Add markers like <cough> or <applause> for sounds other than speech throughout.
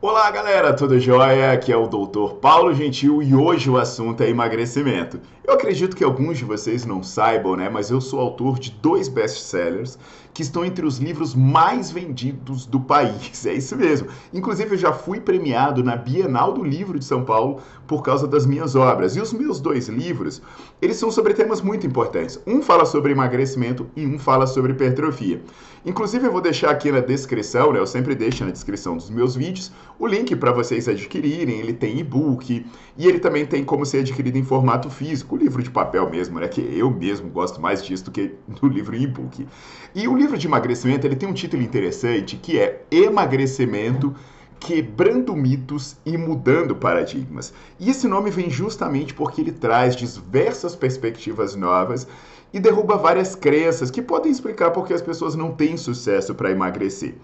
Olá galera, tudo jóia? Aqui é o Dr. Paulo Gentil e hoje o assunto é emagrecimento. Eu acredito que alguns de vocês não saibam, né? Mas eu sou autor de dois best-sellers que estão entre os livros mais vendidos do país. <laughs> É isso mesmo. Inclusive, eu já fui premiado na Bienal do Livro de São Paulo por causa das minhas obras. E os meus dois livros, eles são sobre temas muito importantes. Um fala sobre emagrecimento e um fala sobre hipertrofia. Inclusive, eu vou deixar aqui na descrição, né? Eu sempre deixo na descrição dos meus vídeos o link para vocês adquirirem. Ele tem e-book e ele também tem como ser adquirido em formato físico, livro de papel mesmo, né? Que eu mesmo gosto mais disso do que do livro e-book. E o livro de emagrecimento ele tem um título interessante que é Emagrecimento quebrando mitos e mudando paradigmas. E esse nome vem justamente porque ele traz diversas perspectivas novas e derruba várias crenças que podem explicar por que as pessoas não têm sucesso para emagrecer.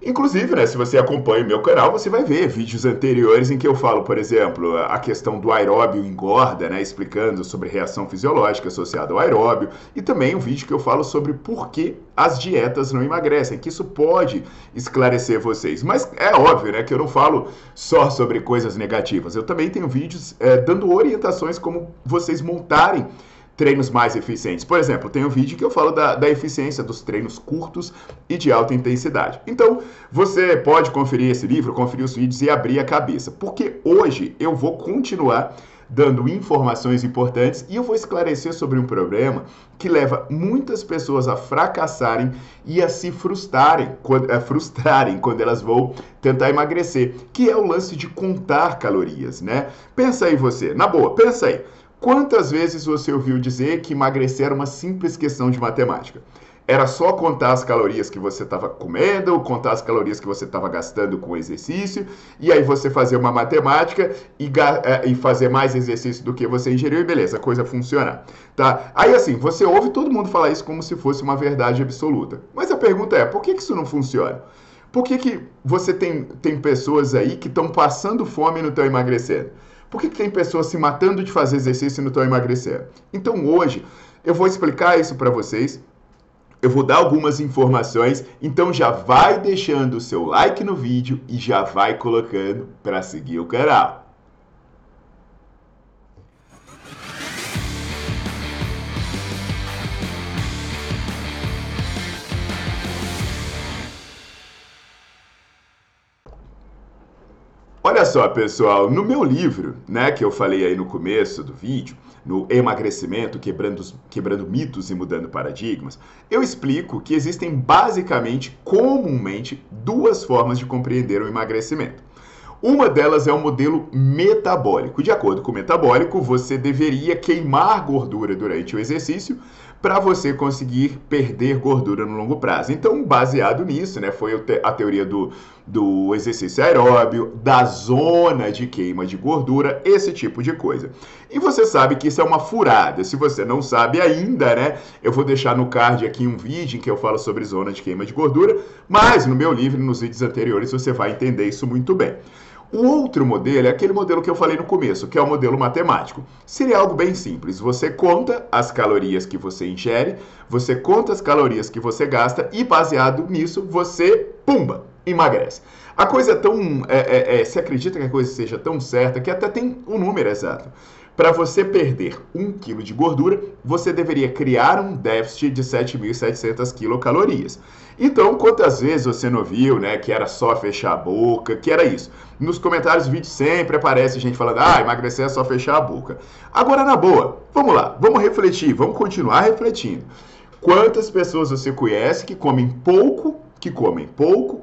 Inclusive, né, se você acompanha o meu canal, você vai ver vídeos anteriores em que eu falo, por exemplo, a questão do aeróbio engorda, né, explicando sobre reação fisiológica associada ao aeróbio, e também um vídeo que eu falo sobre por que as dietas não emagrecem, que isso pode esclarecer vocês. Mas é óbvio, né, que eu não falo só sobre coisas negativas. Eu também tenho vídeos é, dando orientações como vocês montarem treinos mais eficientes. Por exemplo, tem um vídeo que eu falo da, da eficiência dos treinos curtos e de alta intensidade. Então, você pode conferir esse livro, conferir os vídeos e abrir a cabeça, porque hoje eu vou continuar dando informações importantes e eu vou esclarecer sobre um problema que leva muitas pessoas a fracassarem e a se frustrarem a frustrarem quando elas vão tentar emagrecer, que é o lance de contar calorias, né? Pensa aí você, na boa, pensa aí. Quantas vezes você ouviu dizer que emagrecer era uma simples questão de matemática? Era só contar as calorias que você estava comendo, contar as calorias que você estava gastando com exercício, e aí você fazer uma matemática e, é, e, fazer mais exercício do que você ingeriu, e beleza, a coisa funciona. Tá? Aí assim, você ouve todo mundo falar isso como se fosse uma verdade absoluta. Mas a pergunta é, por que, que isso não funciona? Por que, que você tem, tem pessoas aí que estão passando fome no teu emagrecendo? Por que, que tem pessoas se matando de fazer exercício e não estão emagrecendo? Então hoje eu vou explicar isso para vocês. Eu vou dar algumas informações, então já vai deixando o seu like no vídeo e já vai colocando para seguir o canal. Só, pessoal, no meu livro, né, que eu falei aí no começo do vídeo, no emagrecimento, quebrando, quebrando mitos e mudando paradigmas, eu explico que existem basicamente, comumente, duas formas de compreender o emagrecimento. Uma delas é o modelo metabólico. De acordo com o metabólico, você deveria queimar gordura durante o exercício para você conseguir perder gordura no longo prazo. Então, baseado nisso, né, foi a teoria do, do exercício aeróbio, da zona de queima de gordura, esse tipo de coisa. E você sabe que isso é uma furada. Se você não sabe ainda, né, eu vou deixar no card aqui um vídeo em que eu falo sobre zona de queima de gordura, mas no meu livro, nos vídeos anteriores, você vai entender isso muito bem. O outro modelo é aquele modelo que eu falei no começo, que é o modelo matemático. Seria algo bem simples. Você conta as calorias que você ingere, você conta as calorias que você gasta e, baseado nisso, você, pumba, emagrece. A coisa é tão. É, é, é, se acredita que a coisa seja tão certa que até tem um número exato. Para você perder 1 kg de gordura, você deveria criar um déficit de 7.700 quilocalorias. Então, quantas vezes você não viu, né, que era só fechar a boca, que era isso? Nos comentários do vídeo sempre aparece gente falando, ah, emagrecer é só fechar a boca. Agora, na boa, vamos lá, vamos refletir, vamos continuar refletindo. Quantas pessoas você conhece que comem pouco, que comem pouco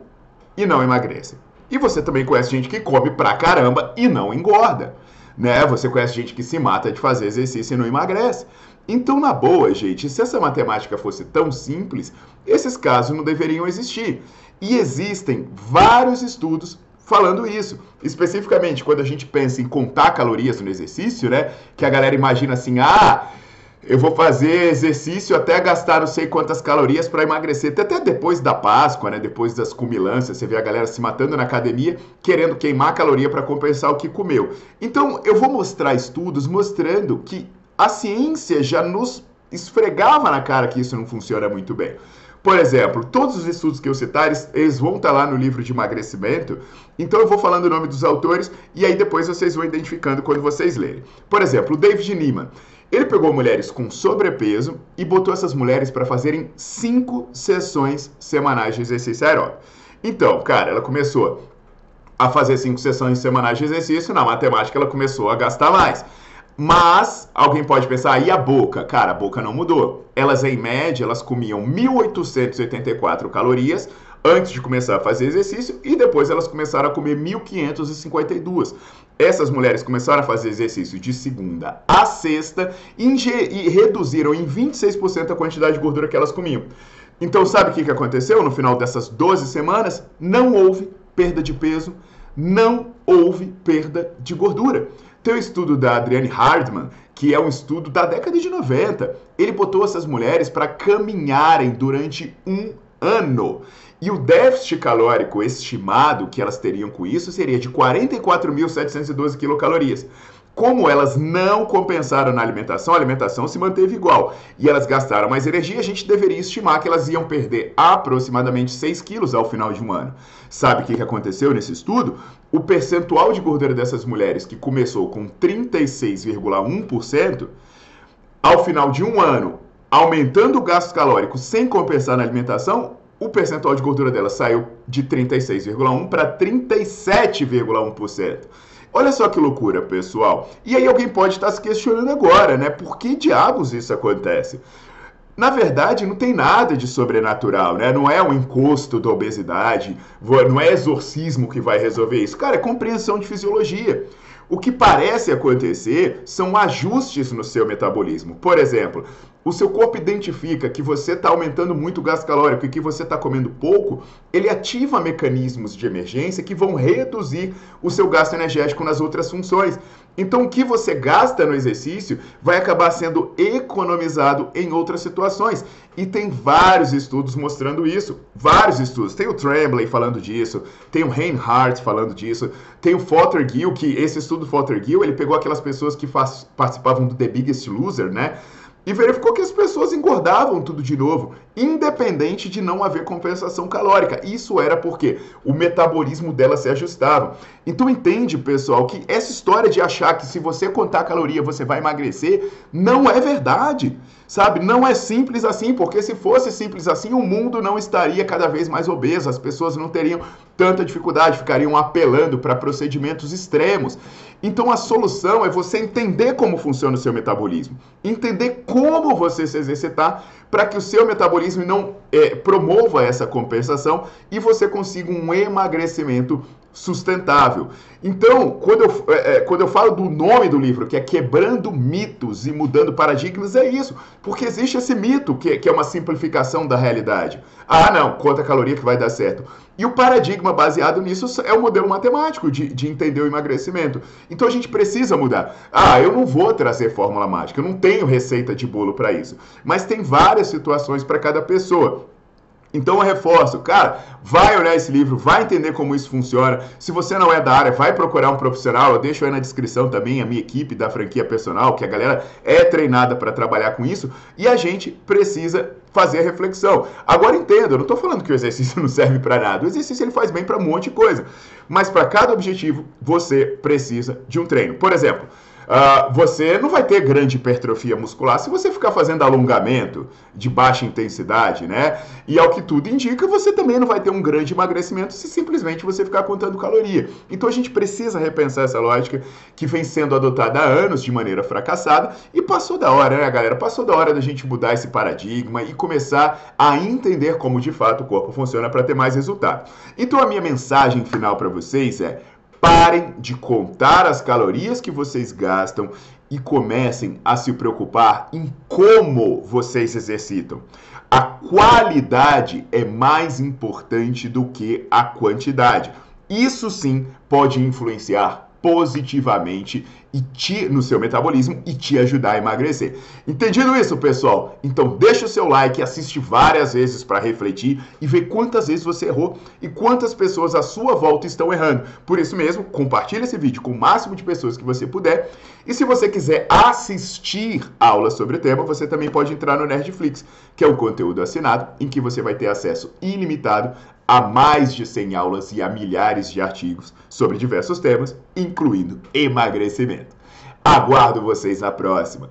e não emagrecem? E você também conhece gente que come pra caramba e não engorda. Né? Você conhece gente que se mata de fazer exercício e não emagrece. Então, na boa, gente, se essa matemática fosse tão simples, esses casos não deveriam existir. E existem vários estudos falando isso. Especificamente, quando a gente pensa em contar calorias no exercício, né? Que a galera imagina assim, ah, eu vou fazer exercício até gastar não sei quantas calorias para emagrecer. Até depois da Páscoa, né? Depois das cumilâncias, você vê a galera se matando na academia, querendo queimar caloria para compensar o que comeu. Então, eu vou mostrar estudos mostrando que a ciência já nos esfregava na cara que isso não funciona muito bem. Por exemplo, todos os estudos que eu citar, eles, vão estar tá lá no livro de emagrecimento. Então eu vou falando o nome dos autores e aí depois vocês vão identificando quando vocês lerem. Por exemplo, o David Neiman. Ele pegou mulheres com sobrepeso e botou essas mulheres para fazerem cinco sessões semanais de exercício aeróbico. Então, cara, ela começou a fazer cinco sessões semanais de exercício, na matemática ela começou a gastar mais. Mas alguém pode pensar, e a boca? Cara, a boca não mudou. Elas, em média, elas comiam 1.884 calorias antes de começar a fazer exercício e depois elas começaram a comer 1.552. Essas mulheres começaram a fazer exercício de segunda a sexta e, reduziram em 26% a quantidade de gordura que elas comiam. Então, sabe o que aconteceu no final dessas 12 semanas? Não houve perda de peso, não houve perda de gordura. Tem o um estudo da Adrienne Hardman, que é um estudo da década de 90. Ele botou essas mulheres para caminharem durante um ano. E o déficit calórico estimado que elas teriam com isso seria de 44.712 quilocalorias. Como elas não compensaram na alimentação, a alimentação se manteve igual e elas gastaram mais energia, a gente deveria estimar que elas iam perder aproximadamente 6 quilos ao final de um ano. Sabe o que aconteceu nesse estudo? O percentual de gordura dessas mulheres, que começou com 36,1%, ao final de um ano, aumentando o gasto calórico sem compensar na alimentação, o percentual de gordura dela saiu de 36,1% para 37,1%. Olha só que loucura, pessoal. E aí alguém pode estar se questionando agora, né? Por que diabos isso acontece? Na verdade, não tem nada de sobrenatural, né? Não é um encosto da obesidade, não é exorcismo que vai resolver isso. Cara, é compreensão de fisiologia. O que parece acontecer são ajustes no seu metabolismo. Por exemplo, o seu corpo identifica que você está aumentando muito o gasto calórico e que você está comendo pouco, ele ativa mecanismos de emergência que vão reduzir o seu gasto energético nas outras funções. Então, o que você gasta no exercício vai acabar sendo economizado em outras situações. E tem vários estudos mostrando isso. Vários estudos. Tem o Tremblay falando disso, tem o Reinhardt falando disso, tem o Fothergill, que esse estudo Fothergill, ele pegou aquelas pessoas que participavam do The Biggest Loser, né? e verificou que as pessoas engordavam tudo de novo, independente de não haver compensação calórica. Isso era porque o metabolismo dela se ajustava. Então entende, pessoal, que essa história de achar que se você contar caloria você vai emagrecer, não é verdade. Sabe? Não é simples assim, porque se fosse simples assim, o mundo não estaria cada vez mais obeso, as pessoas não teriam tanta dificuldade, ficariam apelando para procedimentos extremos. Então a solução é você entender como funciona o seu metabolismo, entender como você se exercitar para que o seu metabolismo não é, promova essa compensação e você consiga um emagrecimento sustentável. Então, quando eu, é, é, quando eu falo do nome do livro, que é Quebrando Mitos e Mudando Paradigmas, é isso. Porque existe esse mito, que, que é uma simplificação da realidade. Ah, não, conta caloria que vai dar certo. E o paradigma baseado nisso é o modelo matemático de, de entender o emagrecimento. Então a gente precisa mudar. Ah, eu não vou trazer fórmula mágica, eu não tenho receita de bolo para isso. Mas tem várias situações para cada pessoa. Então eu reforço, cara, vai olhar esse livro, vai entender como isso funciona. Se você não é da área, vai procurar um profissional. Eu deixo aí na descrição também a minha equipe da franquia personal, que a galera é treinada para trabalhar com isso. E a gente precisa fazer a reflexão. Agora entenda, eu não estou falando que o exercício <laughs> não serve para nada. O exercício ele faz bem para um monte de coisa. Mas para cada objetivo, você precisa de um treino. Por exemplo, Uh, você não vai ter grande hipertrofia muscular se você ficar fazendo alongamento de baixa intensidade, né? E ao que tudo indica, você também não vai ter um grande emagrecimento se simplesmente você ficar contando caloria. Então a gente precisa repensar essa lógica que vem sendo adotada há anos de maneira fracassada e passou da hora, né, galera? Passou da hora da gente mudar esse paradigma e começar a entender como de fato o corpo funciona para ter mais resultado. Então a minha mensagem final para vocês é Parem de contar as calorias que vocês gastam e comecem a se preocupar em como vocês exercitam. A qualidade é mais importante do que a quantidade. Isso sim pode influenciar positivamente e te, no seu metabolismo e te ajudar a emagrecer. Entendido isso, pessoal? Então deixa o seu like, assiste várias vezes para refletir e ver quantas vezes você errou e quantas pessoas à sua volta estão errando. Por isso mesmo, compartilhe esse vídeo com o máximo de pessoas que você puder. E se você quiser assistir aulas sobre o tema, você também pode entrar no Nerdflix, que é um conteúdo assinado em que você vai ter acesso ilimitado a mais de 100 aulas e a milhares de artigos sobre diversos temas, incluindo emagrecimento. Aguardo vocês na próxima!